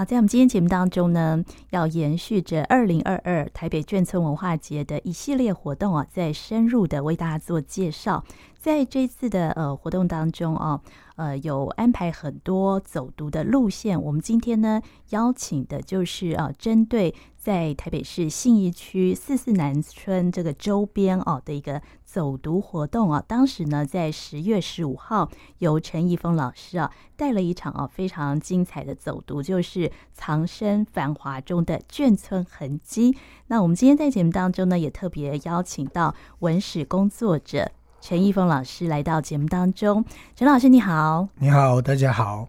好，在我们今天节目当中呢，要延续着二零二二台北眷村文化节的一系列活动啊，再深入的为大家做介绍。在这次的呃活动当中啊，呃有安排很多走读的路线。我们今天呢邀请的就是啊，针对在台北市信义区四四南村这个周边哦的一个走读活动啊。当时呢在十月十五号，由陈义峰老师啊带了一场啊非常精彩的走读，就是藏身繁华中的眷村痕迹。那我们今天在节目当中呢，也特别邀请到文史工作者。陈义峰老师来到节目当中，陈老师你好，你好，大家好。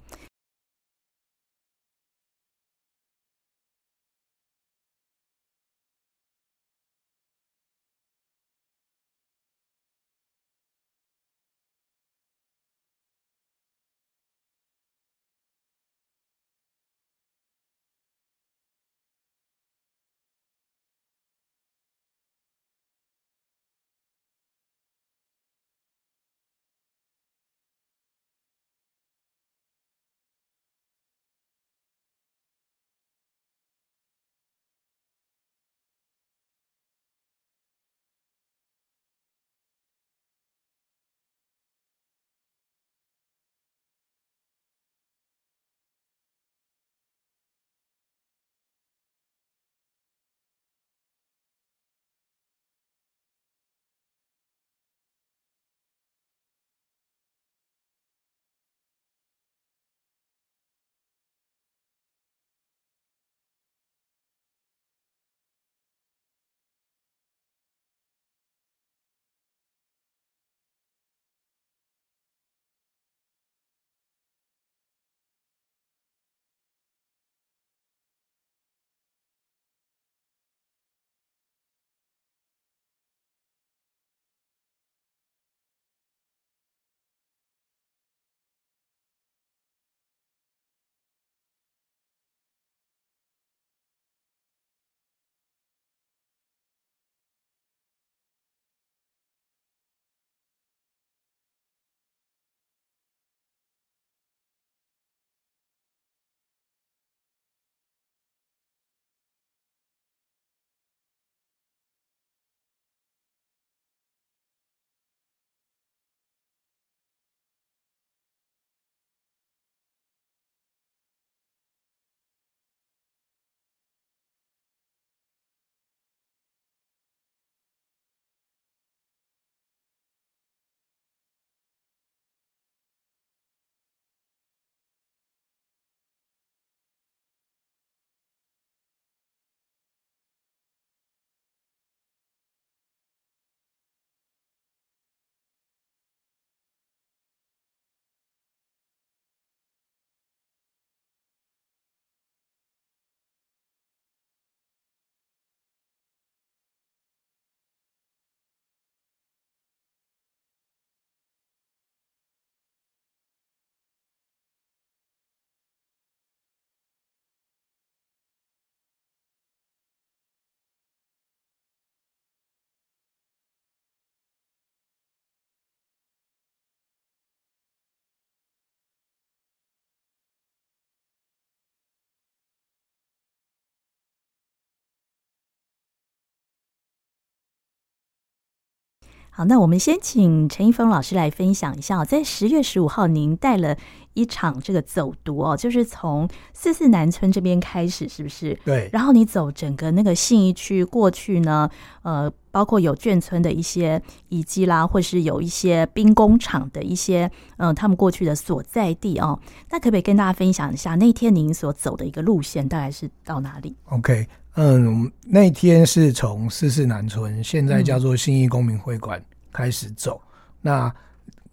好，那我们先请陈一峰老师来分享一下，在十月十五号，您带了一场这个走读哦，就是从四四南村这边开始，是不是？对。然后你走整个那个信义区过去呢，呃，包括有眷村的一些遗迹啦，或是有一些兵工厂的一些，嗯、呃，他们过去的所在地哦。那可不可以跟大家分享一下那天您所走的一个路线，大概是到哪里？OK。嗯，那天是从四四南村，现在叫做信义公民会馆开始走。嗯、那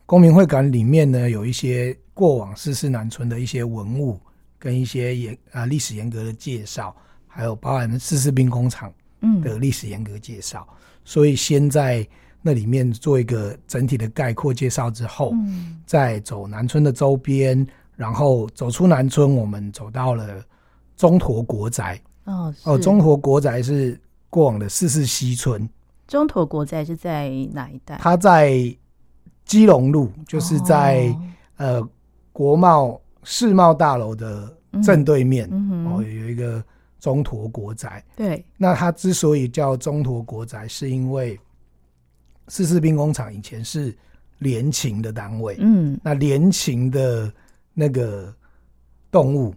公民会馆里面呢，有一些过往四四南村的一些文物，跟一些严啊历史严格的介绍，还有包含四四兵工厂的历史严格介绍。嗯、所以先在那里面做一个整体的概括介绍之后，嗯、再走南村的周边，然后走出南村，我们走到了中陀国宅。哦哦，中陀国宅是过往的四四西村。中陀国宅是在哪一带？它在基隆路，就是在、哦、呃国贸世贸大楼的正对面、嗯、哦有一个中陀国宅。对，那它之所以叫中陀国宅，是因为四四兵工厂以前是联勤的单位。嗯，那联勤的那个动物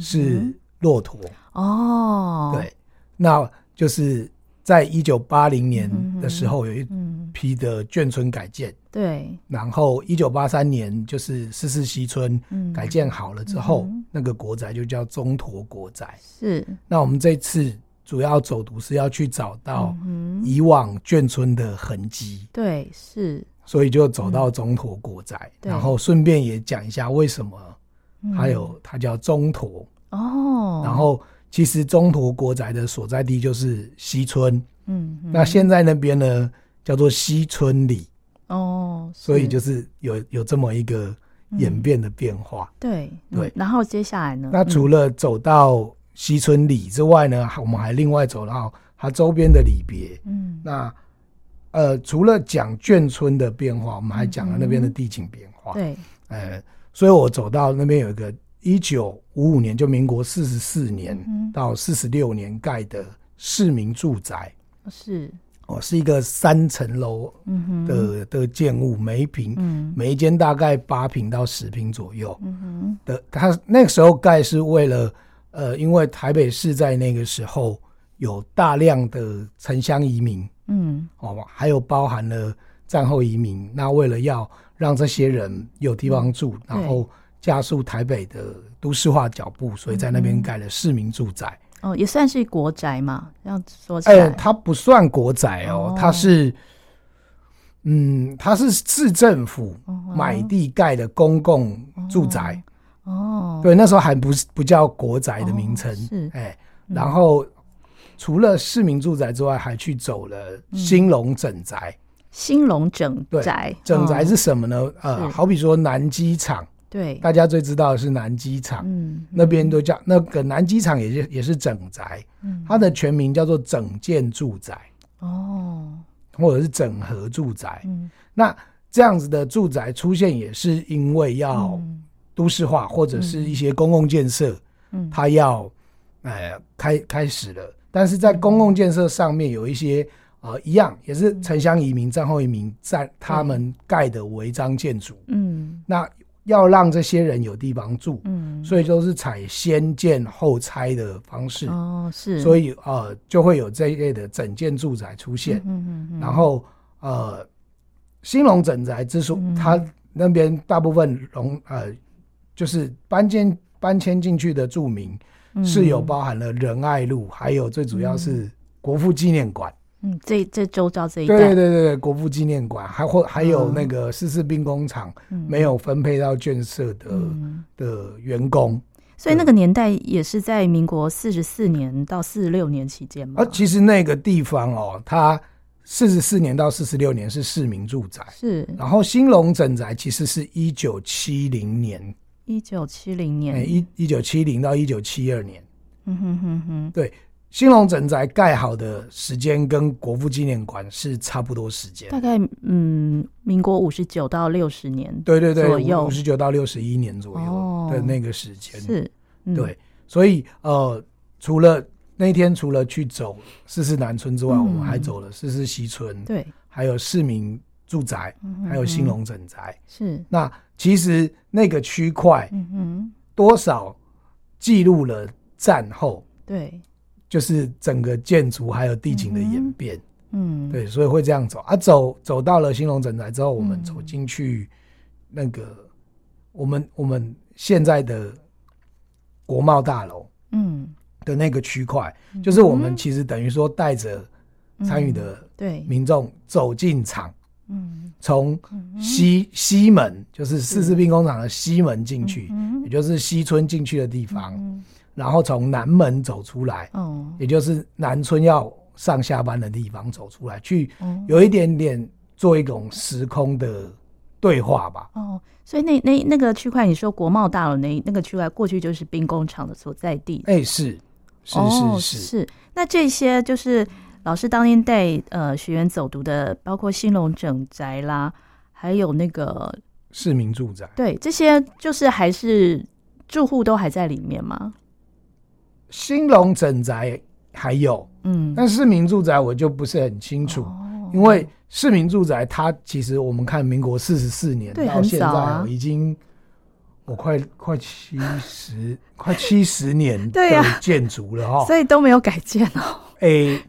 是骆驼。哦，对，那就是。在一九八零年的时候，有一批的眷村改建，对。然后一九八三年就是四四西村改建好了之后，嗯、那个国宅就叫中陀国宅。是。那我们这次主要走读是要去找到以往眷村的痕迹。对，是。所以就走到中陀国宅，嗯、然后顺便也讲一下为什么还有它叫中陀哦。然后。其实中陀国宅的所在地就是西村，嗯，那现在那边呢叫做西村里，哦，所以就是有有这么一个演变的变化，对对。然后接下来呢？那除了走到西村里之外呢，我们还另外走到它周边的里别，嗯，那呃，除了讲眷村的变化，我们还讲了那边的地景变化，对，呃，所以我走到那边有一个。一九五五年，就民国四十四年到四十六年盖的市民住宅，是。哦，是一个三层楼的的建物，每一坪，每一间大概八平到十平左右。的。它那个时候盖是为了，呃，因为台北市在那个时候有大量的城乡移民，嗯，哦，还有包含了战后移民，那为了要让这些人有地方住，然后。加速台北的都市化脚步，所以在那边盖了市民住宅。哦，也算是国宅嘛？这样说起来，哎，它不算国宅哦，哦它是，嗯，它是市政府买地盖的公共住宅。哦，对，那时候还不是不叫国宅的名称。哦、是，哎，然后、嗯、除了市民住宅之外，还去走了兴隆整宅。兴隆整宅，整宅是什么呢？哦、呃，好比说南机场。对，大家最知道的是南机场，嗯，那边都叫那个南机场，也是也是整宅，嗯，它的全名叫做整建住宅，哦，或者是整合住宅，嗯，那这样子的住宅出现，也是因为要都市化或者是一些公共建设，嗯，它要呃开开始了，但是在公共建设上面有一些呃一样也是城乡移民、战后移民在他们盖的违章建筑，嗯，那。要让这些人有地方住，嗯，所以都是采先建后拆的方式，哦，是，所以呃就会有这一类的整建住宅出现，嗯嗯嗯，然后呃兴隆整宅之所，它那边大部分容呃就是搬迁搬迁进去的住民是有包含了仁爱路，还有最主要是国父纪念馆。嗯，这这周遭这一带，对对对对，国父纪念馆，还或还有那个四四兵工厂没有分配到建设的、嗯、的员工，所以那个年代也是在民国四十四年到四十六年期间嘛。啊其实那个地方哦，它四十四年到四十六年是市民住宅，是。然后兴隆整宅其实是一九七零年，一九七零年，一一九七零到一九七二年，嗯哼哼哼，对。兴隆整宅盖好的时间跟国父纪念馆是差不多时间，大概嗯，民国五十九到六十年，对对对，五十九到六十一年左右的那个时间，哦、是，嗯、对，所以呃，除了那天除了去走四四南村之外，嗯、我们还走了四四西村，对，还有市民住宅，嗯、还有兴隆整宅，是。那其实那个区块，嗯哼，多少记录了战后，对。就是整个建筑还有地景的演变，嗯，嗯对，所以会这样走。啊，走走到了兴隆整宅之后，我们走进去那个我们我们现在的国贸大楼，嗯，的那个区块，嗯、就是我们其实等于说带着参与的对。民众走进场，嗯，从西西门就是四四兵工厂的西门进去，嗯、也就是西村进去的地方。嗯然后从南门走出来，哦，也就是南村要上下班的地方走出来，去有一点点做一种时空的对话吧。哦，所以那那那个区块，你说国贸大楼那那个区块，过去就是兵工厂的所在地。哎，是是是是是。那这些就是老师当年带呃学员走读的，包括兴隆整宅啦，还有那个市民住宅。对，这些就是还是。住户都还在里面吗？兴隆整宅还有，嗯，但市民住宅我就不是很清楚，哦、因为市民住宅它其实我们看民国四十四年到现在、啊、已经我快快七十 快七十年 的建筑了哈、哦，所以都没有改建哦。哎、欸，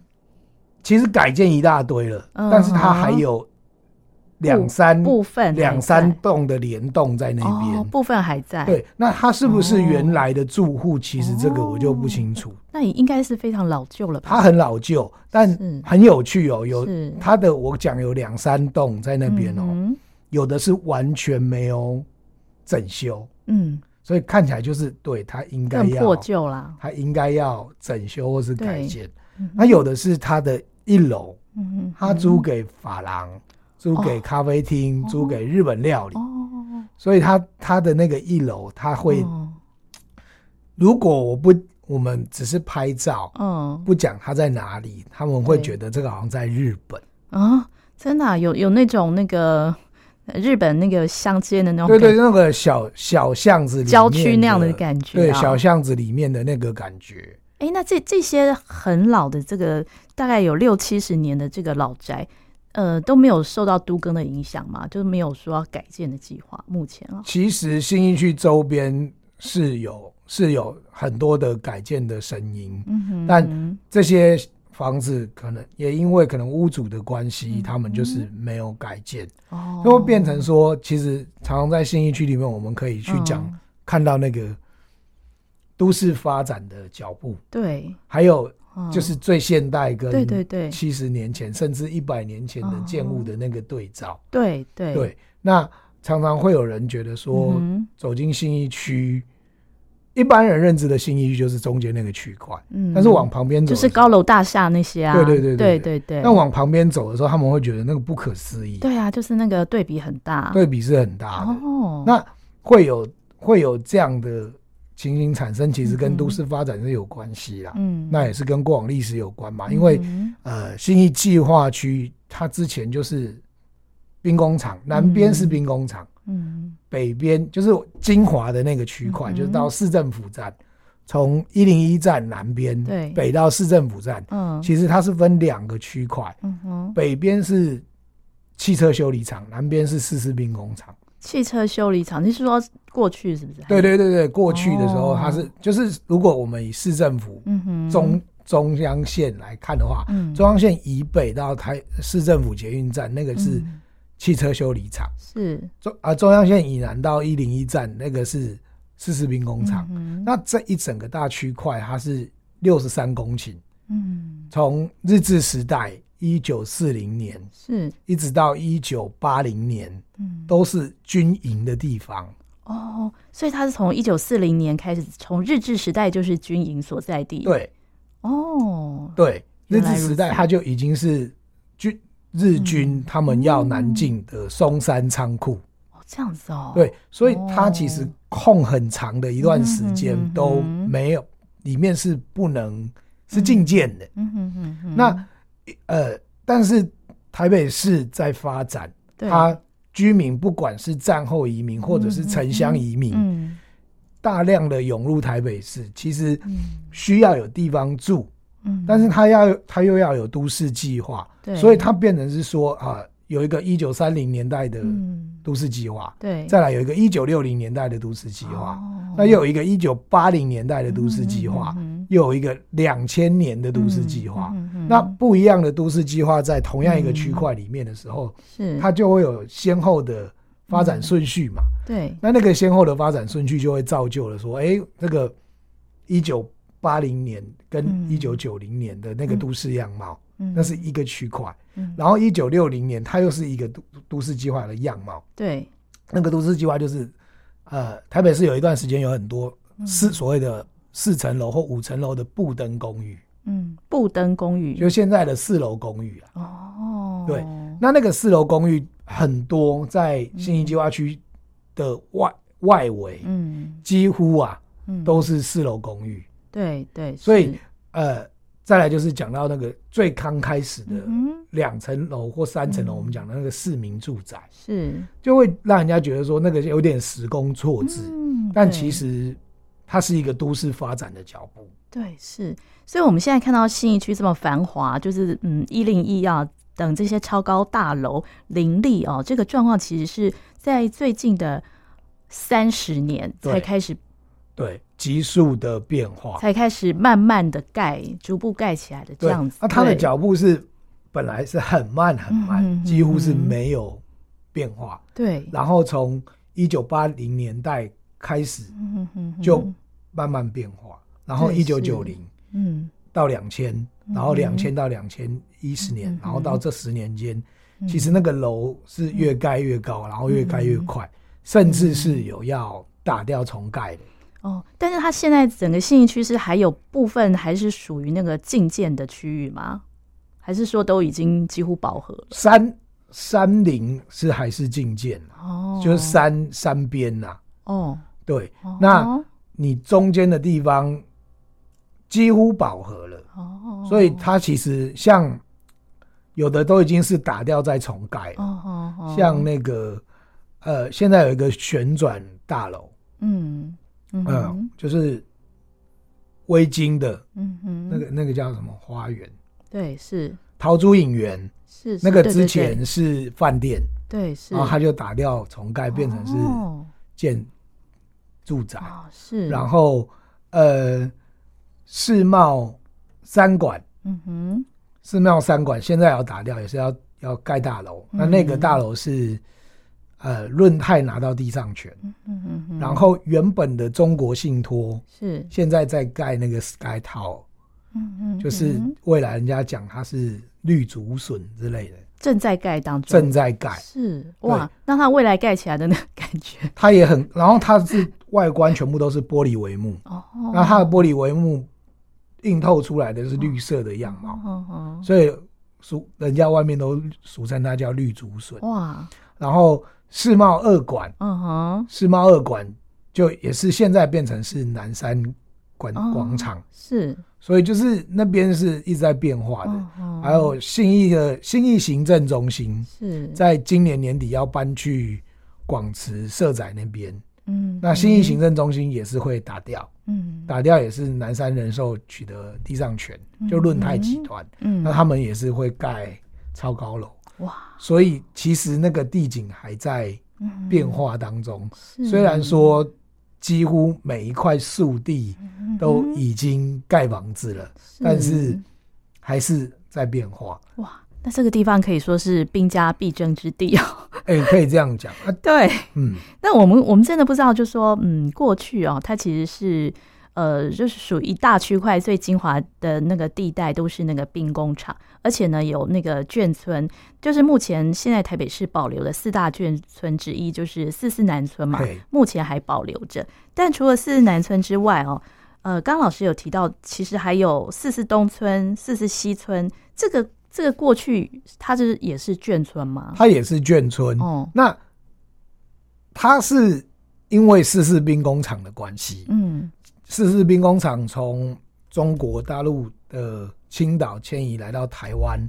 其实改建一大堆了，嗯、但是它还有。两三部分，两三栋的联动在那边，哦，部分还在。对，那它是不是原来的住户？其实这个我就不清楚。那也应该是非常老旧了吧？它很老旧，但很有趣哦。有它的，我讲有两三栋在那边哦，有的是完全没有整修，嗯，所以看起来就是对它应该要破旧啦，它应该要整修或是改建。那有的是它的一楼，嗯，它租给发廊。租给咖啡厅，租给日本料理，所以他他的那个一楼，他会，如果我不，我们只是拍照，嗯，不讲他在哪里，他们会觉得这个好像在日本。啊，真的有有那种那个日本那个乡间的那种，对对，那个小小巷子、郊区那样的感觉，对，小巷子里面的那个感觉。哎，那这这些很老的这个，大概有六七十年的这个老宅。呃，都没有受到都更的影响嘛，就是没有说要改建的计划。目前啊，其实新义区周边是有是有很多的改建的声音，嗯哼，但这些房子可能也因为可能屋主的关系，嗯、他们就是没有改建，哦，就会变成说，其实常常在新义区里面，我们可以去讲、嗯、看到那个都市发展的脚步，对，还有。就是最现代跟对对对。七十年前甚至一百年前的建物的那个对照，对对。对。那常常会有人觉得说，走进新义区，一般人认知的新义区就是中间那个区块，嗯，但是往旁边走就是高楼大厦那些啊，对对对。对对对。那往旁边走的时候，他们会觉得那个不可思议，对啊，就是那个对比很大，对比是很大的。哦，那会有会有这样的。情形产生其实跟都市发展是有关系啦，嗯，那也是跟过往历史有关嘛。因为呃，新义计划区它之前就是兵工厂，南边是兵工厂，嗯，北边就是金华的那个区块，就是到市政府站，从一零一站南边对。北到市政府站，嗯，其实它是分两个区块，嗯哼，北边是汽车修理厂，南边是四四兵工厂。汽车修理厂，你是说过去是不是？对对对对，过去的时候它是、哦、就是，如果我们以市政府中、嗯、中央线来看的话，嗯、中央线以北到台市政府捷运站那个是汽车修理厂，是。中啊中央线以南到一零一站那个是四四兵工厂。嗯、那这一整个大区块它是六十三公顷，嗯，从日治时代。一九四零年是，一直到一九八零年，嗯，都是军营的地方哦。所以它是从一九四零年开始，从日治时代就是军营所在地。对，哦，对，日治时代它就已经是军日军他们要南进的松山仓库。哦，这样子哦。对，所以它其实空很长的一段时间都没有，里面是不能是禁建的。嗯哼哼哼，那。呃，但是台北市在发展，对。它居民不管是战后移民或者是城乡移民，嗯。嗯、大量的涌入台北市，其实需要有地方住，嗯、但是他要他又要有都市计划，所以它变成是说啊。呃有一个一九三零年代的都市计划，对，再来有一个一九六零年代的都市计划，那又有一个一九八零年代的都市计划，又有一个两千年的都市计划。那不一样的都市计划在同样一个区块里面的时候，是。它就会有先后的发展顺序嘛？对，那那个先后的发展顺序就会造就了说，哎，那个一九八零年跟一九九零年的那个都市样貌。那是一个区块，嗯、然后一九六零年，它又是一个都都市计划的样貌。对，那个都市计划就是，呃，台北市有一段时间有很多四所谓的四层楼或五层楼的布登公寓。嗯，布登公寓就现在的四楼公寓啊。哦，对，那那个四楼公寓很多在信义计划区的外、嗯、外围，嗯，几乎啊，都是四楼公寓。对对，所以呃。再来就是讲到那个最刚开始的两层楼或三层楼，我们讲的那个市民住宅，是就会让人家觉得说那个有点时空错置，但其实它是一个都市发展的脚步。对，是。所以我们现在看到新义区这么繁华，就是嗯一零一啊等这些超高大楼林立哦，这个状况其实是在最近的三十年才开始。对，急速的变化才开始慢慢的盖，逐步盖起来的这样子。那他的脚步是本来是很慢很慢，几乎是没有变化。对，然后从一九八零年代开始，就慢慢变化。然后一九九零，嗯，到两千，然后两千到两千一十年，然后到这十年间，其实那个楼是越盖越高，然后越盖越快，甚至是有要打掉重盖的。哦，但是它现在整个信义区是还有部分还是属于那个禁建的区域吗？还是说都已经几乎饱和了？山山林是还是禁建哦，就是山山边呐。哦，对，哦、那你中间的地方几乎饱和了哦，所以它其实像有的都已经是打掉再重盖哦，哦，哦，像那个呃，现在有一个旋转大楼，嗯。嗯，嗯，就是微晶的，嗯哼，那个那个叫什么？花园？对，是。桃珠影园，是，是那个之前是饭店，对，是，然后他就打掉重盖，变成是建住宅，哦，是，然后呃，世贸三馆，嗯哼，世贸三馆现在要打掉，也是要要盖大楼，那那个大楼是。呃，润泰拿到地上权，嗯嗯嗯，然后原本的中国信托是。现在在盖那个 Sky Tower，嗯嗯，就是未来人家讲它是绿竹笋之类的，正在盖当中，正在盖，是。哇，那它未来盖起来的那个感觉，它也很，然后它是外观全部都是玻璃帷幕，哦，那它的玻璃帷幕映透出来的是绿色的样貌，哦哦，所以俗人家外面都俗称它叫绿竹笋，哇，然后。世贸二馆，嗯哼，世贸二馆就也是现在变成是南山广广场，是，所以就是那边是一直在变化的。还有信义的信义行政中心是。在今年年底要搬去广慈社宅那边，嗯，那信义行政中心也是会打掉，嗯，打掉也是南山人寿取得地上权，就润泰集团，嗯，那他们也是会盖超高楼。哇，所以其实那个地景还在变化当中。嗯、虽然说几乎每一块树地都已经盖房子了，是但是还是在变化。哇，那这个地方可以说是兵家必争之地哦。哎、欸，可以这样讲啊。对，嗯，那我们我们真的不知道，就说嗯，过去哦，它其实是。呃，就是属于一大区块最精华的那个地带，都是那个兵工厂，而且呢，有那个眷村，就是目前现在台北市保留的四大眷村之一，就是四四南村嘛，目前还保留着。但除了四四南村之外哦，呃，刚老师有提到，其实还有四四东村、四四西村，这个这个过去它是也是眷村吗？它也是眷村哦。那它是因为四四兵工厂的关系，嗯。四四兵工厂从中国大陆的青岛迁移来到台湾，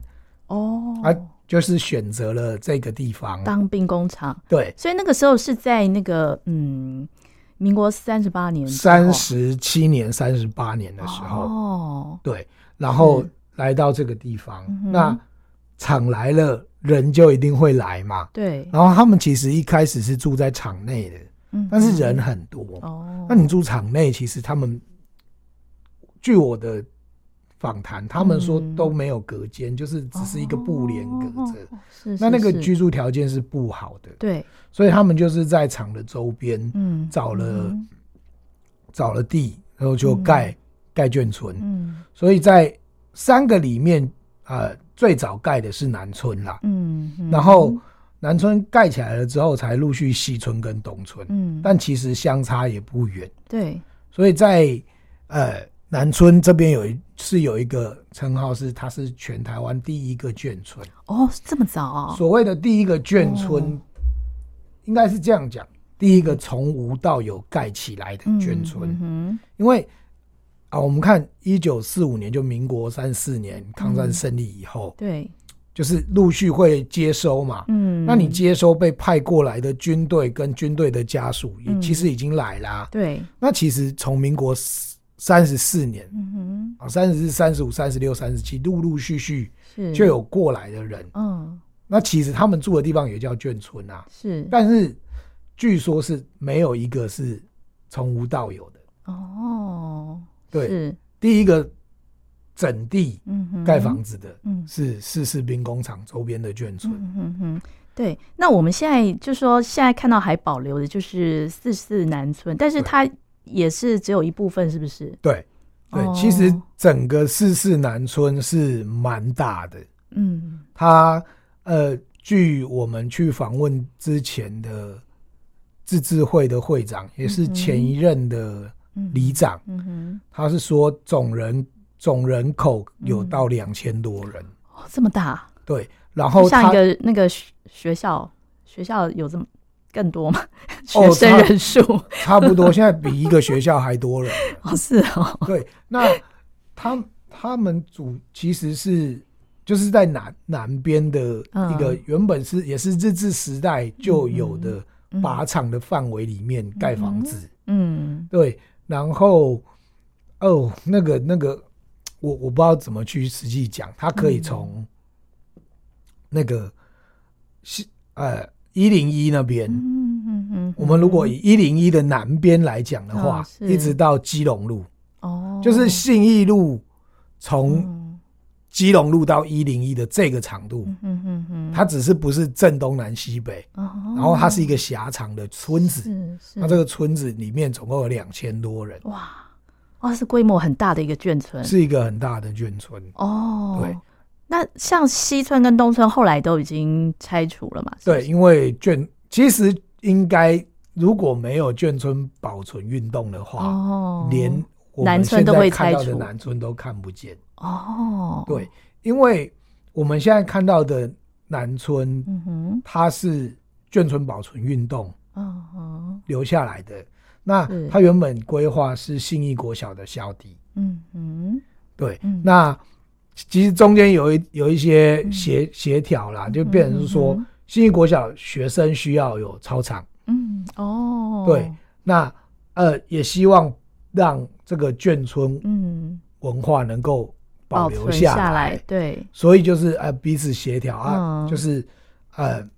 哦，啊，就是选择了这个地方。当兵工厂。对，所以那个时候是在那个嗯，民国三十八年、三十七年、三十八年的时候，哦，对，然后来到这个地方，是那厂来了，人就一定会来嘛。对，然后他们其实一开始是住在厂内的。但是人很多哦，那你住场内，其实他们据我的访谈，他们说都没有隔间，就是只是一个布帘隔着。是，那那个居住条件是不好的。对，所以他们就是在场的周边，嗯，找了找了地，然后就盖盖眷村。嗯，所以在三个里面，呃，最早盖的是南村啦。嗯，然后。南村盖起来了之后，才陆续西村跟东村。嗯，但其实相差也不远。对，所以在呃南村这边有一是有一个称号，是它是全台湾第一个眷村。哦，这么早啊？所谓的第一个眷村，哦、应该是这样讲：第一个从无到有盖起来的眷村。嗯嗯、因为啊，我们看一九四五年，就民国三四年抗战胜利以后，对、嗯。就是陆续会接收嘛。嗯，那你接收被派过来的军队跟军队的家属，也其实已经来啦、啊嗯。对，那其实从民国三十四年，嗯哼，啊，三十四、三十五、三十六、三十七，陆陆续续就有过来的人。嗯，那其实他们住的地方也叫眷村啊。是，但是据说是没有一个是从无到有的。哦，对，是第一个。整地盖房子的，是四四兵工厂周边的眷村。嗯嗯嗯，对。那我们现在就说，现在看到还保留的就是四四南村，但是它也是只有一部分，是不是？对对，其实整个四四南村是蛮大的。嗯，它呃，据我们去访问之前的自治会的会长，也是前一任的里长，嗯哼，他是说总人。总人口有到两千多人，哦，这么大？对，然后像一个那个学校，学校有这么更多吗？学生人数、哦、差不多，现在比一个学校还多人。哦，是哦。对，那他他们主其实是就是在南南边的一个原本是也是日治时代就有的靶场的范围里面盖房子。嗯，嗯对，然后哦，那个那个。我我不知道怎么去实际讲，它可以从那个是呃一零一那边，嗯嗯嗯，我们如果以一零一的南边来讲的话，一直到基隆路，哦，就是信义路从基隆路到一零一的这个长度，嗯嗯嗯，它只是不是正东南西北，然后它是一个狭长的村子，那这个村子里面总共有两千多人，哇。哇，是规模很大的一个眷村，是一个很大的眷村哦。对，那像西村跟东村后来都已经拆除了嘛？是是对，因为眷其实应该如果没有眷村保存运动的话，哦，连南村都会拆除，南村都看不见哦。对，因为我们现在看到的南村，嗯哼，它是眷村保存运动，嗯哼，留下来的。那他原本规划是信义国小的校地，嗯嗯，对，嗯、那其实中间有一有一些协协调啦，就变成是说信义国小学生需要有操场，嗯哦，对，那呃也希望让这个眷村嗯。文化能够保留下来，下来对，所以就是呃彼此协调啊，就是呃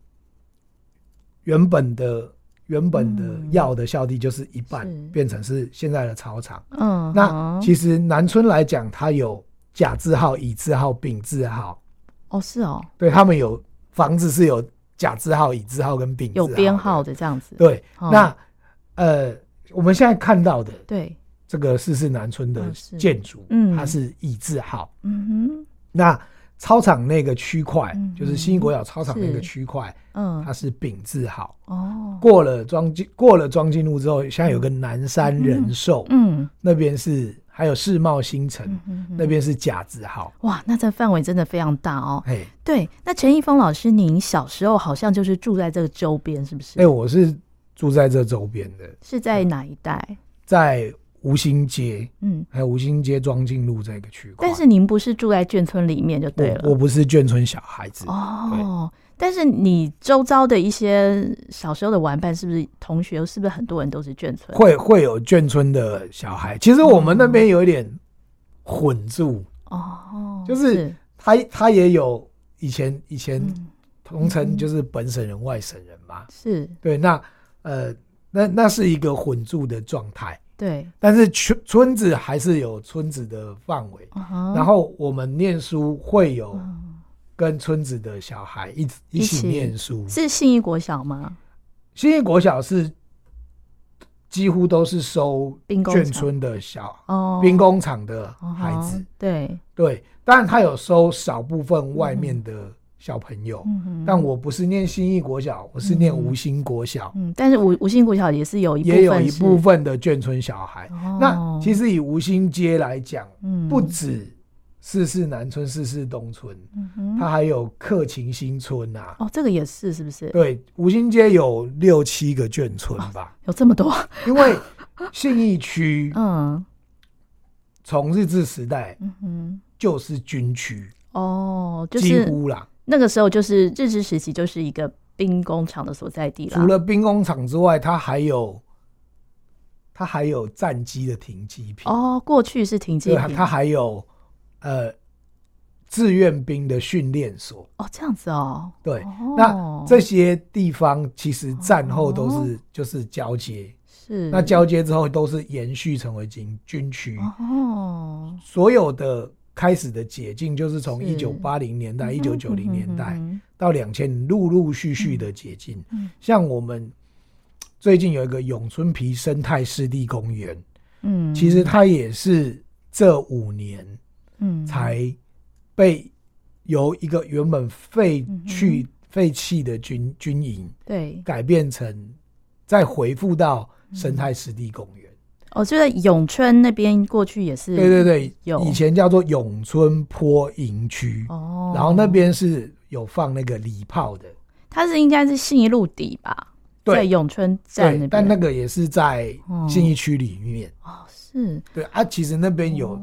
原本的。原本的药的效力就是一半变成是现在的操场。嗯，那其实南村来讲，它有甲字号、乙字号、丙字号。哦，是哦。对，他们有房子是有甲字号、乙字号跟丙字号。有编号的这样子。对，那呃，我们现在看到的对这个四四南村的建筑，嗯，它是乙字号。嗯哼。那操场那个区块，嗯、就是新义国小操场那个区块，嗯，它是丙字号。哦，过了庄进过了庄进路之后，现在有个南山人寿，嗯，那边是还有世贸新城，嗯、那边是甲字号。哇，那这范围真的非常大哦。哎，对，那陈一峰老师，您小时候好像就是住在这个周边，是不是？哎，我是住在这周边的。是在哪一带？在。吴兴街，嗯，还有吴兴街庄敬路这个区块。但是您不是住在眷村里面就对了。我，我不是眷村小孩子哦。但是你周遭的一些小时候的玩伴，是不是同学？是不是很多人都是眷村？会会有眷村的小孩。其实我们那边有一点混住哦，就是他他也有以前以前同城，就是本省人外省人嘛。是对，那呃，那那是一个混住的状态。对，但是村村子还是有村子的范围，uh. 然后我们念书会有跟村子的小孩一起一起念书，是信义国小吗？信义国小是几乎都是收眷村的小哦，兵工厂的孩子，uh. 对对，当然他有收少部分外面的。小朋友，嗯、但我不是念新义国小，我是念吴兴国小。嗯，但是吴吴兴国小也是有一部分也有一部分的眷村小孩。哦、那其实以吴兴街来讲，嗯、不止四四南村、四四东村，它还有客勤新村呐、啊。哦，这个也是是不是？对，吴兴街有六七个眷村吧？哦、有这么多？因为信义区，嗯，从日治时代，嗯哼，就是军区哦，就是、几乎啦。那个时候就是日治时期，就是一个兵工厂的所在地了。除了兵工厂之外，它还有它还有战机的停机坪。哦，过去是停机坪。它还有呃志愿兵的训练所。哦，这样子哦。对，哦、那这些地方其实战后都是、哦、就是交接。是。那交接之后都是延续成为军军区。哦。所有的。开始的解禁就是从一九八零年代、一九九零年代到两千，陆陆续续的解禁。像我们最近有一个永春皮生态湿地公园，嗯，其实它也是这五年，嗯，才被由一个原本废去废弃的军军营，对，改变成再回复到生态湿地公园。我觉得永春那边过去也是，对对对，有。以前叫做永春坡营区哦，然后那边是有放那个礼炮的，它是应该是信义路底吧？对，在永春站那边，但那个也是在信义区里面哦，是。对啊，其实那边有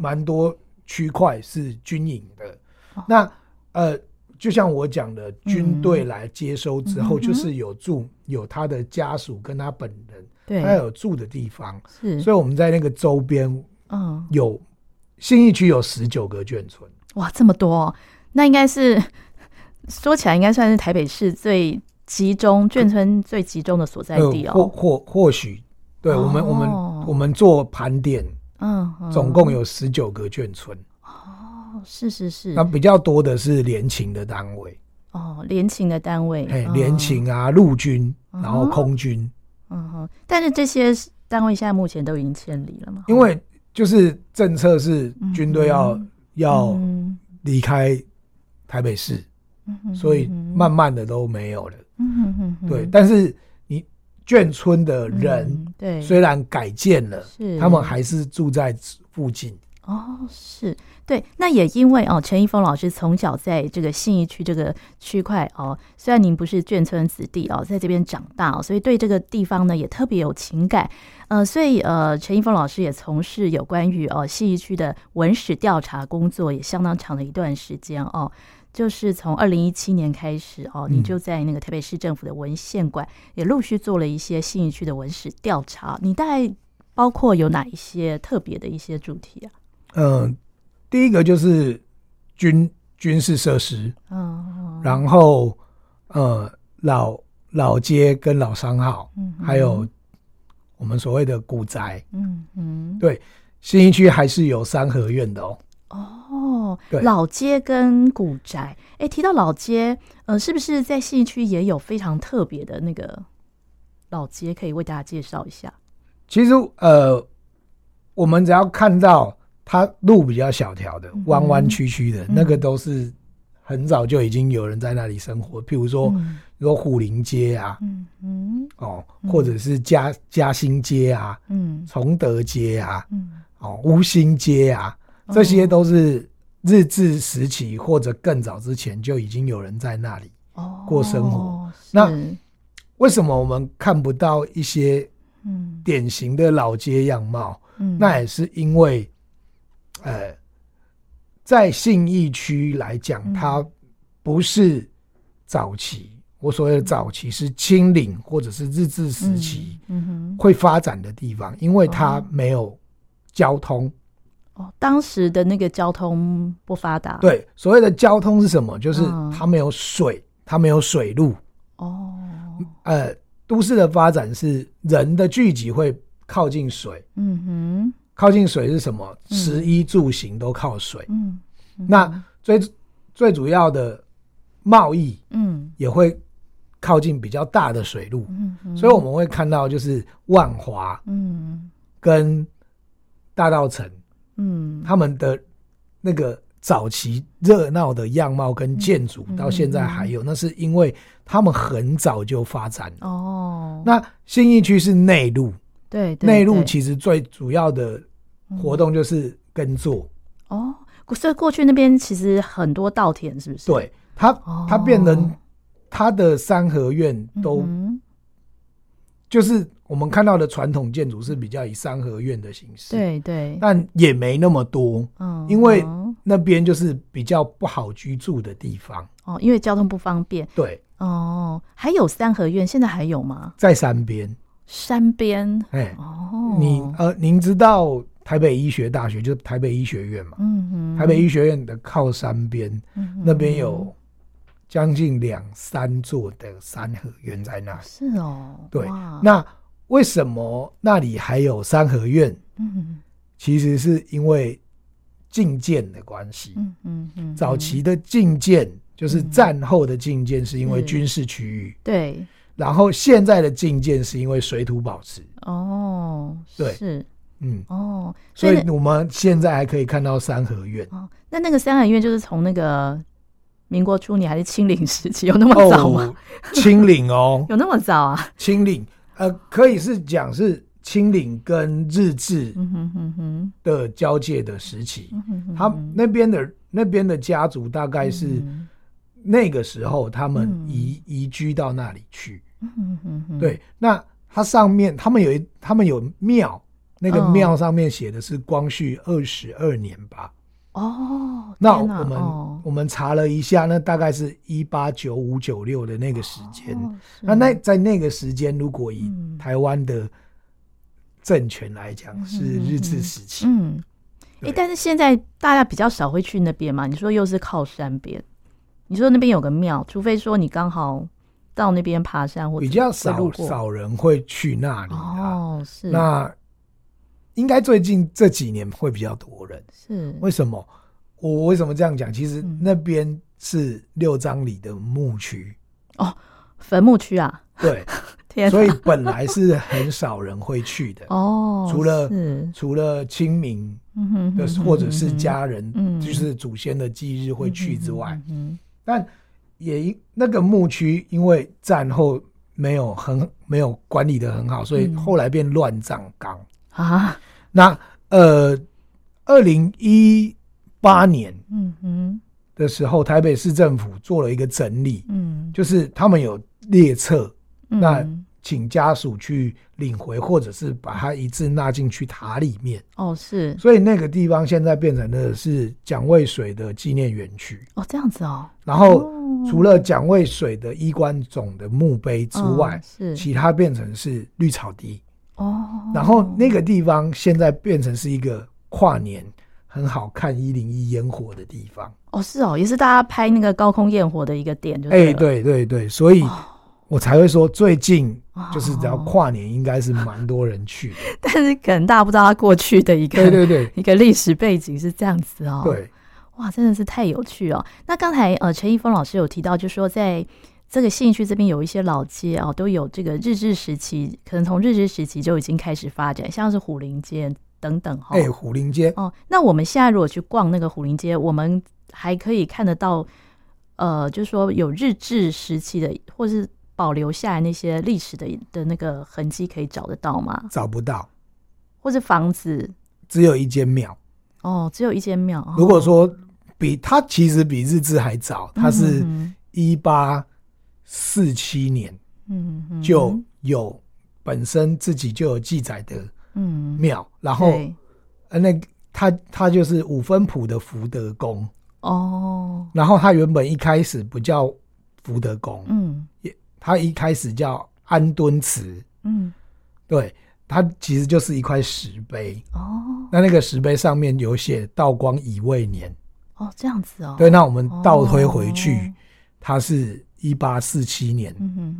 蛮多区块是军营的，哦、那呃，就像我讲的，军队来接收之后，就是有住有他的家属跟他本人。对，他有住的地方，是，所以我们在那个周边，嗯，有信义区有十九个眷村，哇，这么多，哦，那应该是 说起来应该算是台北市最集中眷村最集中的所在地哦，或或或许，对，哦，我们我们我们做盘点，嗯，总共有十九个眷村，哦，是是是，那比较多的是联勤的单位，哦，联勤的单位，哎，联勤啊，陆军，然后空军。嗯哼，但是这些单位现在目前都已经迁离了嘛？因为就是政策是军队要、嗯、要离开台北市，嗯、所以慢慢的都没有了。嗯哼，对。但是你眷村的人，嗯、对，虽然改建了，是他们还是住在附近。哦，是对，那也因为哦，陈一峰老师从小在这个信义区这个区块哦，虽然您不是眷村子弟哦，在这边长大哦，所以对这个地方呢也特别有情感。呃，所以呃，陈一峰老师也从事有关于哦信义区的文史调查工作也相当长的一段时间哦，就是从二零一七年开始哦，你就在那个台北市政府的文献馆也陆续做了一些信义区的文史调查。你大概包括有哪一些特别的一些主题啊？嗯、呃，第一个就是军军事设施，嗯，然后呃老老街跟老商号，嗯，还有我们所谓的古宅，嗯嗯，对，信义区还是有三合院的哦。哦，对，老街跟古宅，哎，提到老街，呃，是不是在信义区也有非常特别的那个老街，可以为大家介绍一下？其实，呃，我们只要看到。它路比较小条的，弯弯曲曲的，嗯、那个都是很早就已经有人在那里生活。嗯、譬如说，有虎林街啊，嗯嗯，哦，或者是嘉嘉兴街啊，嗯，崇德街啊，嗯，哦，吴兴街啊，这些都是日治时期或者更早之前就已经有人在那里过生活。哦、那为什么我们看不到一些典型的老街样貌？嗯，那也是因为。呃，在信义区来讲，它不是早期。嗯、我所谓的早期是清领或者是日治时期，嗯哼，会发展的地方，因为它没有交通。哦，当时的那个交通不发达。对，所谓的交通是什么？就是它没有水，嗯、它没有水路。哦，呃，都市的发展是人的聚集会靠近水。嗯哼。靠近水是什么？食衣住行都靠水。嗯，那最最主要的贸易，嗯，也会靠近比较大的水路。嗯，所以我们会看到就是万华，嗯，跟大道城，嗯，他们的那个早期热闹的样貌跟建筑，到现在还有，那是因为他们很早就发展。哦，那新义区是内陆。对，内陆其实最主要的活动就是耕作。哦，所以过去那边其实很多稻田，是不是？对，它它变成它的三合院都，就是我们看到的传统建筑是比较以三合院的形式。对对，但也没那么多。嗯，因为那边就是比较不好居住的地方哦，因为交通不方便。对哦，还有三合院，现在还有吗？在山边，山边。哎哦，你呃，您知道台北医学大学就是台北医学院嘛？嗯嗯，台北医学院的靠山边，嗯那边有将近两三座的三合院在那里。是哦，对，那为什么那里还有三合院？嗯其实是因为禁建的关系。嗯嗯嗯，早期的禁建就是战后的禁建，是因为军事区域。对然后现在的禁建是因为水土保持。哦，对是嗯，哦，所以我们现在还可以看到三合院。哦，那那个三合院就是从那个民国初年还是清领时期，有那么早吗？哦，清领哦，有那么早啊？清领，呃，可以是讲是清领跟日治的交界的时期。他那边的那边的家族大概是嗯那个时候他们嗯移移居到那里去。对，那它上面他们有一他们有庙，那个嗯庙上面写的是光绪二十二年吧。哦，那我们、哦我们查了一下，那大概是一八九五九六的那个时间。哦那那在那个时间，如果以嗯台湾的政权来讲，嗯是日治时期。嗯，哎、对但是现在大家比较少会去那边嘛。你说又是靠山边，你说那边有个庙，除非说你刚好到那边爬山或者比较少少人会去那里啊。哦，是。那应该最近这几年会比较多人。是。为什么？我为什么这样讲？其实嗯。那边是六张里的墓区，坟墓区啊，对，所以本来是很少人会去的。哦，除了是。除了清明嗯或者是家人，嗯。就是祖先的忌日会去之外，嗯但也因那个牧区因为战后没有很没有管理的很好，所以嗯。后来变乱葬岗。哼啊，那呃，二零一八年嗯嗯，的时候，台北市政府做了一个整理，嗯，就是他们有列册，那嗯请家属去领回，或者是把它一致纳进去塔里面。哦是所以那个地方现在变成的是蒋渭水的纪念园区。哦这样子哦，然后哦除了蒋渭水的衣冠冢的墓碑之外，嗯是其他变成是绿草地。哦，然后那个地方现在变成是一个跨年很好看一零一烟火的地方。哦是哦，也是大家拍那个高空焰火的一个点，就哎、了对对对，所以我才会说最近哦就是只要跨年，应该是蛮多人去的。但是可能大家不知道他过去的一个对对对 一个历史背景是这样子哦。，对，哇，真的是太有趣哦。那刚才呃陈一峰老师有提到，就说在这个信义区这边有一些老街哦，都有这个日治时期，可能从日治时期就已经开始发展，像是虎林街等等哈、哎、虎林街哦，那我们现在如果去逛那个虎林街，我们还可以看得到，呃，就是说有日治时期的，或是保留下来那些历史的的那个痕迹，可以找得到吗？找不到，或者房子？只有一间庙。哦，只有一间庙。哦如果说比它其实比日志还早，它是嗯一八四七年嗯嗯就有本身自己就有记载的嗯，庙，然后呃那它它就是五分埔的福德宫，哦，然后它原本一开始不叫福德宫，嗯它一开始叫安敦祠，嗯。对，它其实就是一块石碑，哦。那那个石碑上面有写道光乙未年，哦，这样子哦。对，那我们倒推回去哦，它是一八四七年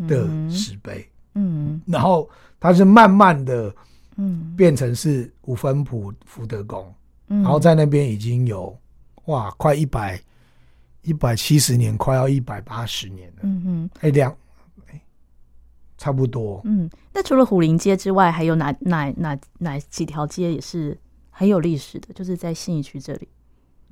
的石碑，嗯。然后它是慢慢的嗯。变成是五分埔福德宫，嗯，然后在那边已经有哇，快一百一百七十年，快要一百八十年了，嗯嗯。哎两哎差不多，嗯，那除了虎林街之外，还有哪哪哪哪几条街也是很有历史的？就是在信义区这里，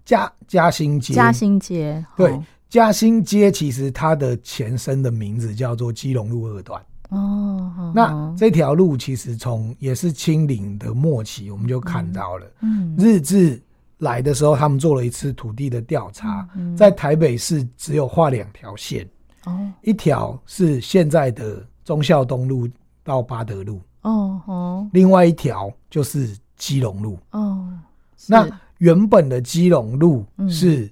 嘉嘉兴街，嘉兴街。对哦嘉兴街其实它的前身的名字叫做基隆路二段。哦，哦那哦这条路其实从也是清领的末期，我们就看到了。嗯日治来的时候，他们做了一次土地的调查，嗯在台北市只有画两条线，哦一条是现在的忠孝东路到八德路，哦哦。另外一条就是基隆路。哦，那原本的基隆路是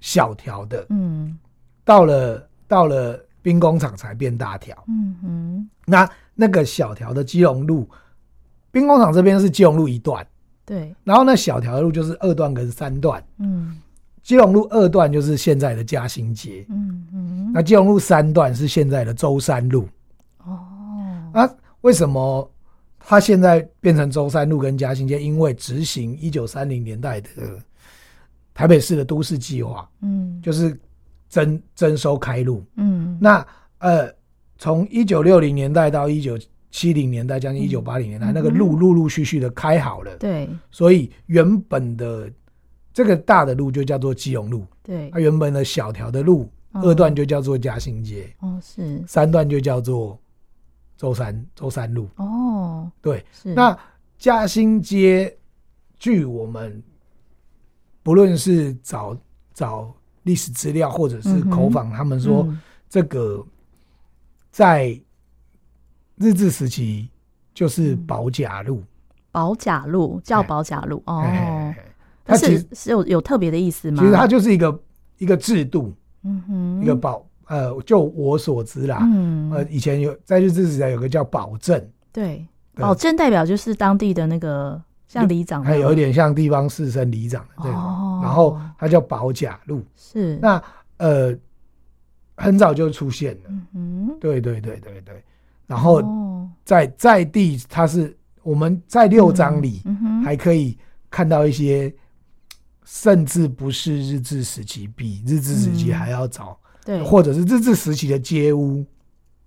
小条的，嗯，到了到了兵工厂才变大条，嗯哼，那那个小条的基隆路，兵工厂这边是基隆路一段，对，然后那小条的路就是二段跟三段，嗯，基隆路二段就是现在的嘉兴街，嗯嗯，那基隆路三段是现在的舟山路，哦，那为什么它现在变成舟山路跟嘉兴街？因为执行一九三零年代的台北市的都市计划，嗯，就是征征收开路，嗯，那呃，从一九六零年代到一九七零年代，将近一九八零年代，嗯、那个路陆陆续续的开好了，对，所以原本的这个大的路就叫做基隆路，对，它原本的小条的路、哦、二段就叫做嘉兴街，哦，是。三段就叫做舟山舟山路，哦，对，是。那嘉兴街，据我们。不论是找找历史资料，或者是口访，他们说这个在日治时期就是保甲路，保甲路叫保甲路哦。它其实是有有特别的意思吗？其实它就是一个一个制度，嗯哼，一个保呃，就我所知啦，嗯。呃，以前有在日治时代有个叫保证，对，保证代表就是当地的那个。像里长，还有一点像地方士绅里长的这个，哦、然后它叫保甲路，是。那呃很早就出现了，嗯哼，对对对对对，然后在在地，它是我们在六章里还可以看到一些，甚至不是日治时期，比日治时期还要早，对，或者是日治时期的街屋，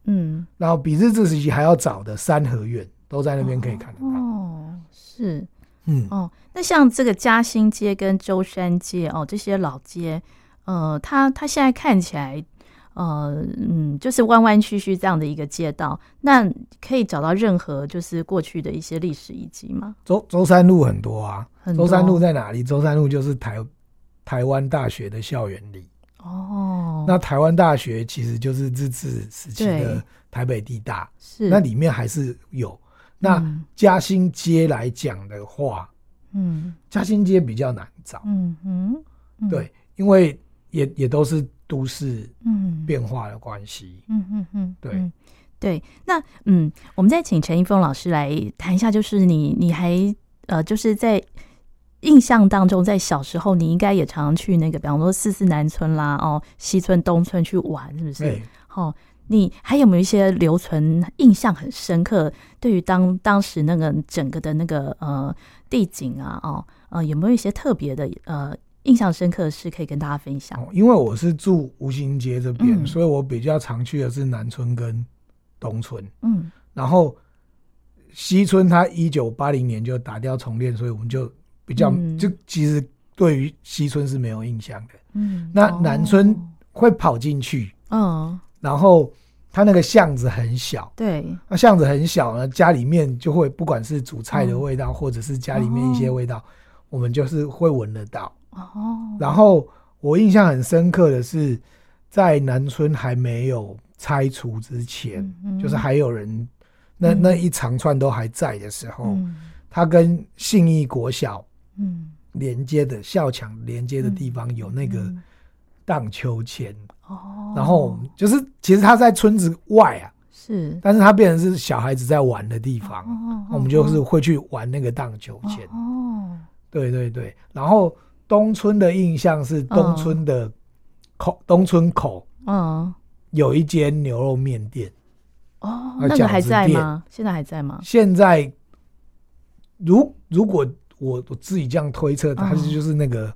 嗯，然后比日治时期还要早的三合院，都在那边可以看得到，哦，是。嗯。哦，那像这个嘉兴街跟舟山街哦，这些老街，呃，它它现在看起来，呃，嗯，就是弯弯曲曲这样的一个街道，那可以找到任何就是过去的一些历史遗迹吗？舟舟山路很多啊，很多。舟山路在哪里？舟山路就是台台湾大学的校园里。哦，那台湾大学其实就是日治时期的台北地大，是。那里面还是有。那嘉兴街来讲的话，嗯，嘉兴街比较难找，嗯哼，嗯、对，因为也也都是都市嗯变化的关系，嗯嗯嗯，对、嗯、对。那嗯，我们再请陈一峰老师来谈一下，就是你你还呃，就是在印象当中，在小时候你应该也常常去那个，比方说四四南村啦，哦，西村东村去玩，是不是？好。你还有没有一些留存印象很深刻？对于当当时那个整个的那个呃地景啊，哦呃，有没有一些特别的呃印象深刻的事可以跟大家分享？因为我是住吴兴街这边，嗯，所以我比较常去的是南村跟东村。嗯，然后西村它一九八零年就打掉重练，所以我们就比较，嗯，就其实对于西村是没有印象的。嗯，那南村会跑进去，嗯。然后它那个巷子很小，对，那巷子很小呢，家里面就会不管是煮菜的味道，或者是家里面一些味道，我们就是会闻得到。哦。然后我印象很深刻的是，在南村还没有拆除之前，就是还有人那那一长串都还在的时候，他跟信义国小嗯。连接的校墙连接的地方有那个荡秋千。哦，然后就是，其实他在村子外啊，是，但是他变成是小孩子在玩的地方，哦、我们就是会去玩那个荡秋千。哦，对对对。然后东村的印象是东村的口，哦、东村口，嗯，有一间牛肉面店。哦，那个还在吗？现在还在吗？现在，如如果我我自己这样推测，它是就是那个、哦、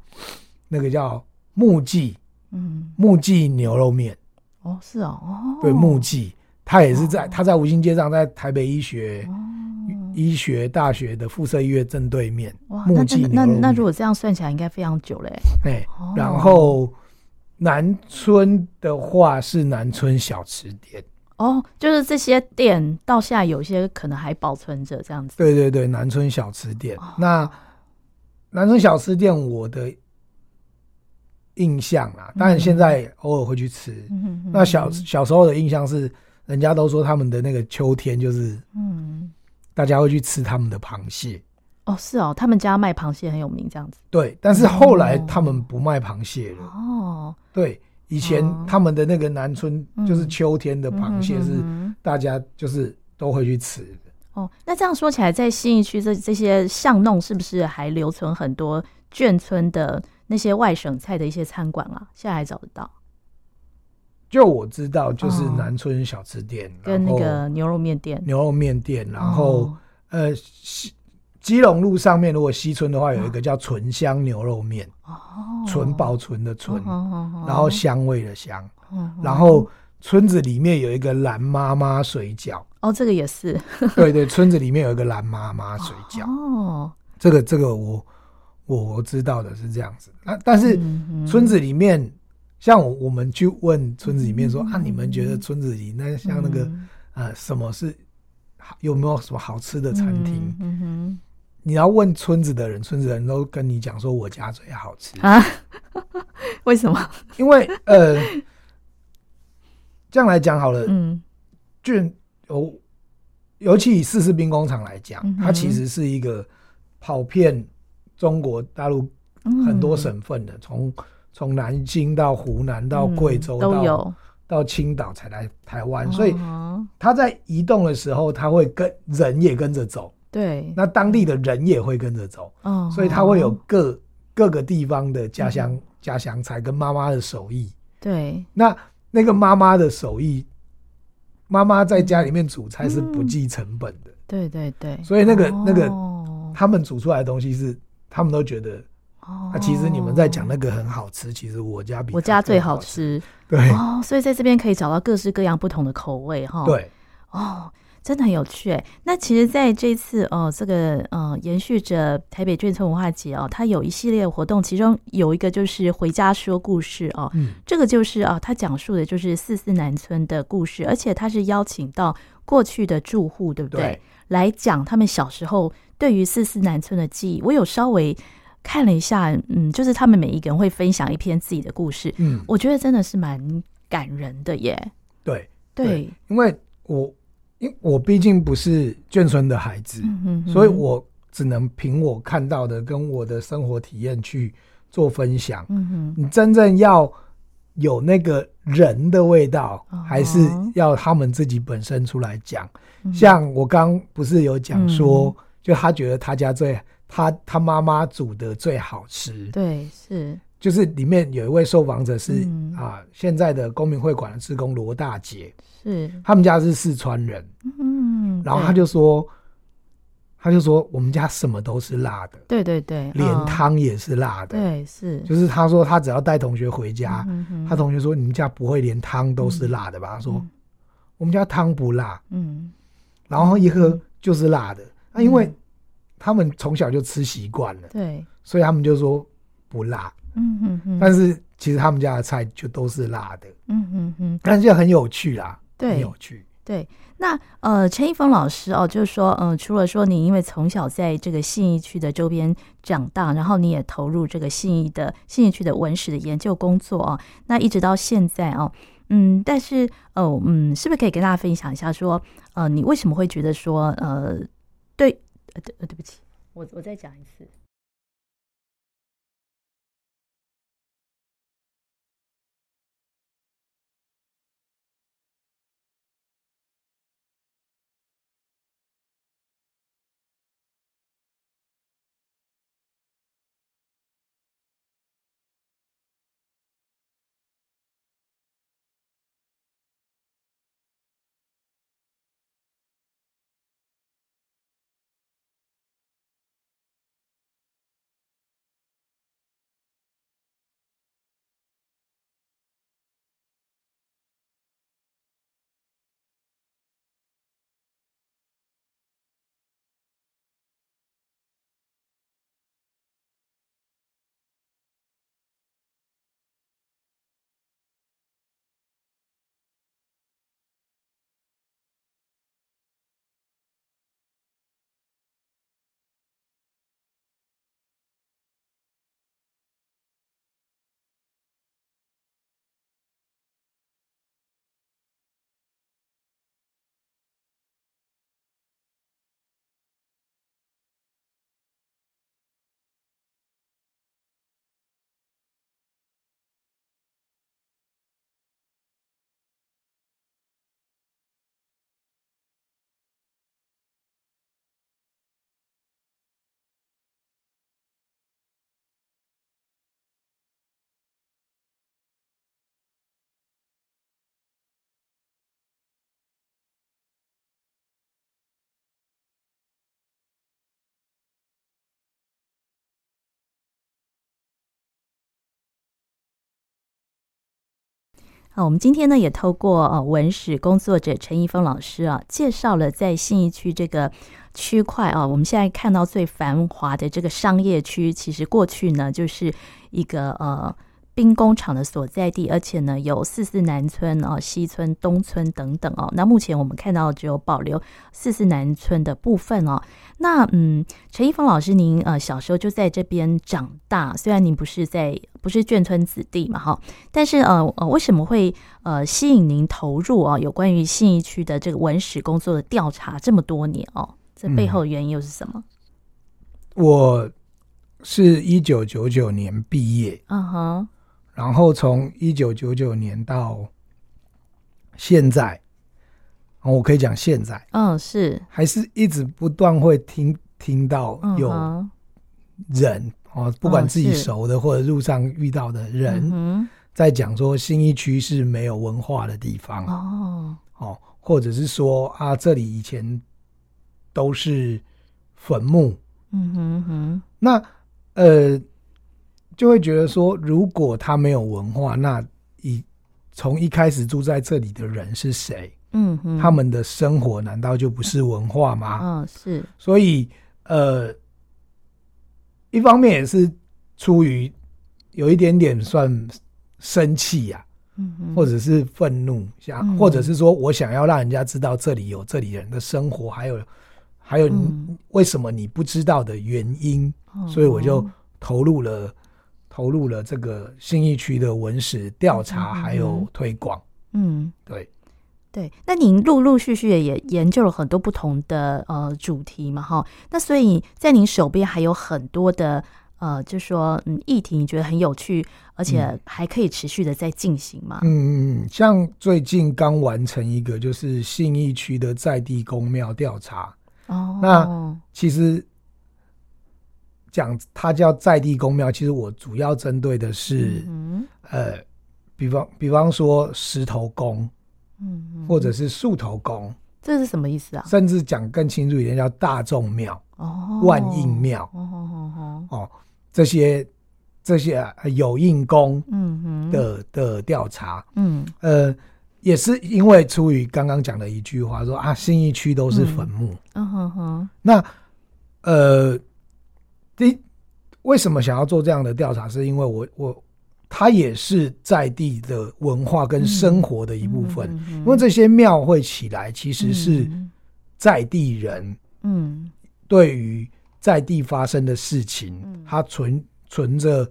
那个叫木记。嗯，木记牛肉面，哦，是哦，哦，对，木记，他也是在，他、哦、在吴兴街上，在台北医学、哦、医学大学的附设医院正对面。哇，木记那那那如果这样算起来，应该非常久嘞。哎、哦，然后南村的话是南村小吃店。哦，就是这些店到现在有些可能还保存着这样子。对对对，南村小吃店。哦、那南村小吃店，我的。印象啊，当然现在偶尔会去吃。嗯、那小小时候的印象是，人家都说他们的那个秋天就是，嗯，大家会去吃他们的螃蟹。哦，是哦，他们家卖螃蟹很有名，这样子。对，但是后来他们不卖螃蟹了。哦，对，以前他们的那个南村就是秋天的螃蟹是大家就是都会去吃的。哦，那这样说起来，在信义区这这些巷弄是不是还留存很多眷村的那些外省菜的一些餐馆啊？现在还找得到？就我知道，就是南村小吃店跟那个牛肉面店，牛肉面店，然后呃。基隆路上面，如果西村的话，有一个叫醇香牛肉面，哦。纯保存的纯，然后香味的香，然后村子里面有一个蓝妈妈水饺，哦，这个也是，对对，村子里面有一个蓝妈妈水饺，哦，这个这个我我知道的是这样子，那但是村子里面，像我我们去问村子里面说啊，你们觉得村子里那像那个呃，什么是有没有什么好吃的餐厅？嗯哼。你要问村子的人，村子的人都跟你讲说，我家最好吃啊？为什么？因为呃，这样来讲好了，嗯，就尤尤其以四四兵工厂来讲，嗯、它其实是一个跑遍中国大陆很多省份的，从从、嗯、南京到湖南到贵州、嗯、都有。到到青岛才来台湾，哦、所以他在移动的时候，他会跟人也跟着走。对，那当地的人也会跟着走，哦，所以他会有各、哦、各个地方的家乡、嗯、家乡菜跟妈妈的手艺。对，那那个妈妈的手艺，妈妈在家里面煮菜是不计成本的。嗯、对对对，所以那个、哦、那个他们煮出来的东西是，他们都觉得，哦，那其实你们在讲那个很好吃，其实我家比我家最好吃。对，哦，所以在这边可以找到各式各样不同的口味，哈。对，哦。真的很有趣哎，那其实在这次哦，这个呃，延续着台北眷村文化节哦，它有一系列活动，其中有一个就是回家说故事哦，嗯，这个就是啊，它讲述的就是四四南村的故事，而且它是邀请到过去的住户，对不对？对，来讲他们小时候对于四四南村的记忆。我有稍微看了一下，嗯，就是他们每一个人会分享一篇自己的故事，嗯，我觉得真的是蛮感人的耶。对对，因为我。因为我毕竟不是眷村的孩子，嗯、哼哼，所以我只能凭我看到的跟我的生活体验去做分享。嗯、哼你真正要有那个人的味道，哦、还是要他们自己本身出来讲。嗯、像我刚不是有讲说，嗯、就他觉得他家最他他妈妈煮的最好吃。对，是。就是里面有一位受访者是、嗯、啊，现在的公民会馆的职工罗大姐，是。他们家是四川人，嗯，然后他就说，他就说我们家什么都是辣的，对对对，连汤也是辣的，对是，就是他说他只要带同学回家，嗯、哼他同学说你们家不会连汤都是辣的吧？嗯、他说我们家汤不辣，嗯，然后一喝就是辣的，啊、因为他们从小就吃习惯了，对，所以他们就说不辣。嗯嗯嗯，但是其实他们家的菜就都是辣的，嗯嗯嗯，但是就很有趣啦，对，很有趣。对，那呃，陈一峰老师哦，就是说，嗯、呃，除了说你因为从小在这个信义区的周边长大，然后你也投入这个信义的信义区的文史的研究工作哦，那一直到现在哦，嗯，但是哦，嗯，是不是可以跟大家分享一下说，呃，你为什么会觉得说，呃，对，呃，对，呃，对不起，我我再讲一次。啊，我们今天呢也透过呃文史工作者陈一峰老师啊，介绍了在信义区这个区块啊，我们现在看到最繁华的这个商业区，其实过去呢就是一个呃。兵工厂的所在地，而且呢有四四南村哦、西村、东村等等哦。那目前我们看到只有保留四四南村的部分哦。那嗯，陈一峰老师，您呃小时候就在这边长大，虽然您不是在不是眷村子弟嘛哈，但是呃呃为什么会呃吸引您投入啊？有关于信义区的这个文史工作的调查这么多年哦，这背后的原因又是什么？嗯、我是一九九九年毕业，嗯哼。然后从一九九九年到现在，我可以讲现在，嗯，是。还是一直不断会听听到有人哦，不管自己熟的或者路上遇到的人，在讲说新一区是没有文化的地方。哦，哦，或者是说啊，这里以前都是坟墓，嗯哼哼，那呃。就会觉得说，如果他没有文化，那以从一开始住在这里的人是谁？嗯哼，他们的生活难道就不是文化吗？嗯，是。所以，呃，一方面也是出于有一点点算生气呀，嗯哼，或者是愤怒，想，或者是说我想要让人家知道这里有这里人的生活，还有还有为什么你不知道的原因，所以我就投入了。投入了这个新义区的文史调查，还有推广。嗯，对，对。那您陆陆续续也研究了很多不同的呃主题嘛，哈。那所以在您手边还有很多的呃，就说嗯议题，你觉得很有趣，而且还可以持续的在进行吗？嗯嗯，像最近刚完成一个就是信义区的在地宫庙调查。哦，那其实。讲它叫在地宫庙，其实我主要针对的是，嗯、呃，比方比方说石头公，嗯，或者是树头公，这是什么意思啊？甚至讲更清楚一点，叫大众庙，哦，万应庙，哦哦哦哦，这些这些有应公，嗯的的调查，嗯，呃，也是因为出于刚刚讲的一句话，说啊，新一区都是坟墓，嗯哼哼，那呃。第一，为什么想要做这样的调查？是因为我我它也是在地的文化跟生活的一部分。嗯嗯嗯、因为这些庙会起来，其实是在地人，嗯，对于在地发生的事情，嗯、他存存着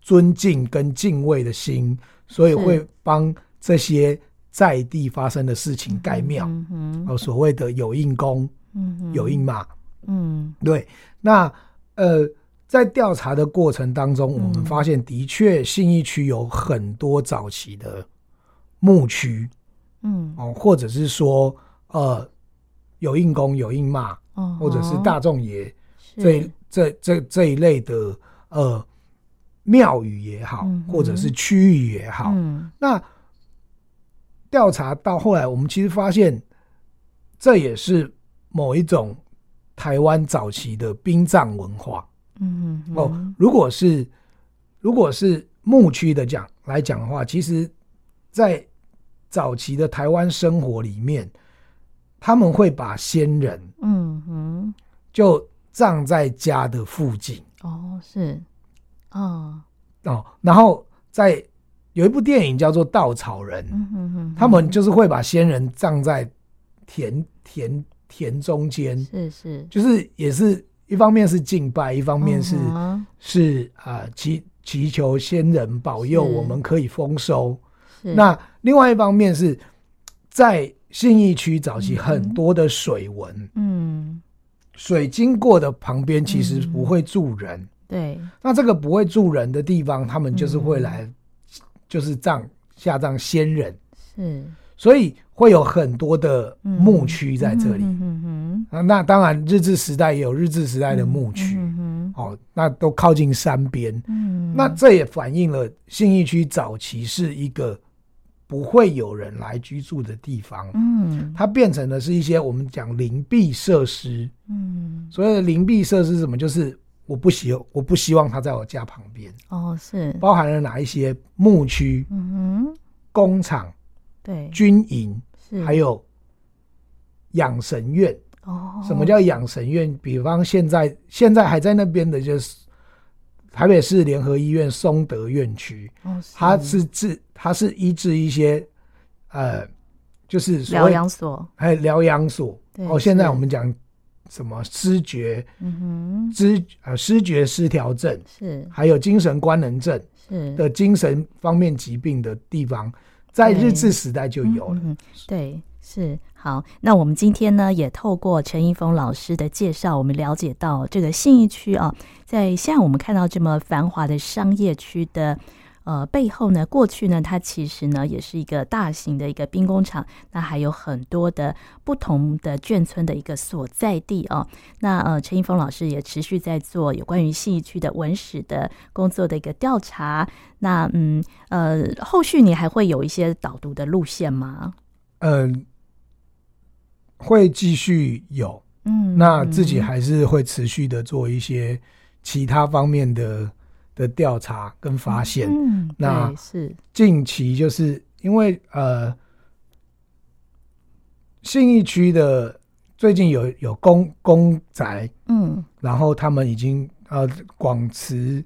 尊敬跟敬畏的心，所以会帮这些在地发生的事情盖庙。嗯，所谓的有应公，嗯，嗯，有应嘛，嗯，对，那。呃，在调查的过程当中，我们发现的确信义区有很多早期的牧区，嗯，哦，或者是说，呃，有硬公、有印骂，哦，或者是大众爷这这这这一类的呃庙宇也好，或者是区域也好，那调查到后来，我们其实发现，这也是某一种。台湾早期的殡葬文化，嗯哦，如果是如果是牧区的讲来讲的话，其实，在早期的台湾生活里面，他们会把先人，嗯哼，就葬在家的附近。哦，是，哦，哦，然后在有一部电影叫做《稻草人》，嗯哼哼，他们就是会把先人葬在田田。田中间。是是，就是也是一方面是敬拜，一方面是、嗯、是啊祈祈求先人保佑我们可以丰收。那另外一方面是在信义区早期很多的水文，嗯，水经过的旁边其实不会住人，嗯、对。那这个不会住人的地方，他们就是会来，就是葬下葬先人，是。所以会有很多的牧区在这里，嗯嗯嗯嗯、那当然日治时代也有日治时代的牧区，嗯嗯、哦，那都靠近山边，嗯、那这也反映了信义区早期是一个不会有人来居住的地方，嗯、它变成的是一些我们讲邻避设施，嗯、所谓的邻避设施是什么？就是我不希我不希望它在我家旁边，哦，是。包含了哪一些牧区，嗯工厂、对。军营，是。还有养神院。哦，什么叫养神院？比方现在现在还在那边的，就是台北市联合医院松德院区，哦，是。它是治，它是医治一些呃，就是疗养所，还有疗养所。哦，现在我们讲什么失觉，嗯哼，知呃失觉失调症，是。还有精神官能症是。的精神方面疾病的地方，在日治时代就有了。嗯对，是好。那我们今天呢，也透过陈一峰老师的介绍，我们了解到这个信义区啊，在现在我们看到这么繁华的商业区的呃背后呢，过去呢，它其实呢也是一个大型的一个兵工厂，那还有很多的不同的眷村的一个所在地哦。那呃，陈一峰老师也持续在做有关于信义区的文史的工作的一个调查。那嗯呃，后续你还会有一些导读的路线吗？嗯、呃，会继续有，嗯，那自己还是会持续的做一些其他方面的的调查跟发现。嗯，那是近期就是因为呃，信义区的最近有有公公宅，嗯然后他们已经呃广慈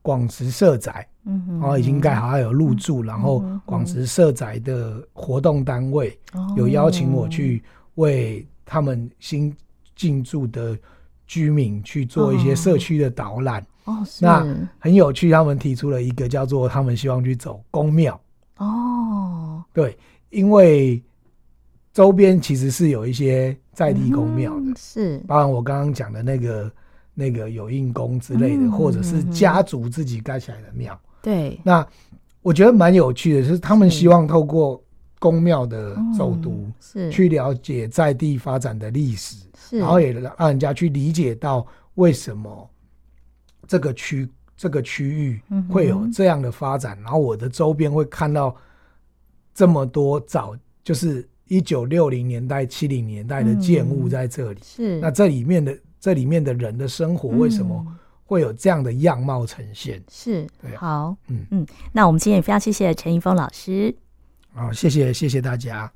广慈社宅，然后已经盖好，还有入住，然后嗯广慈社宅的活动单位哦有邀请我去为他们新进驻的居民去做一些社区的导览。哦，是。那很有趣，他们提出了一个叫做他们希望去走公庙。哦，对，因为周边其实是有一些在地宫庙的，嗯是。包含我刚刚讲的那个那个有应宫之类的，嗯或者是家族自己盖起来的庙。对，那我觉得蛮有趣的，就是他们希望透过宫庙的走读，嗯是。去了解在地发展的历史，是，然后也让人家去理解到为什么这个区这个区域会有这样的发展，然后我的周边会看到这么多早就是一九六零年代、七零年代的建物在这里，是。那这里面的这里面的人的生活为什么会有这样的样貌呈现？是好，嗯。嗯，那我们今天也非常谢谢陈一峰老师。好，谢谢谢谢大家。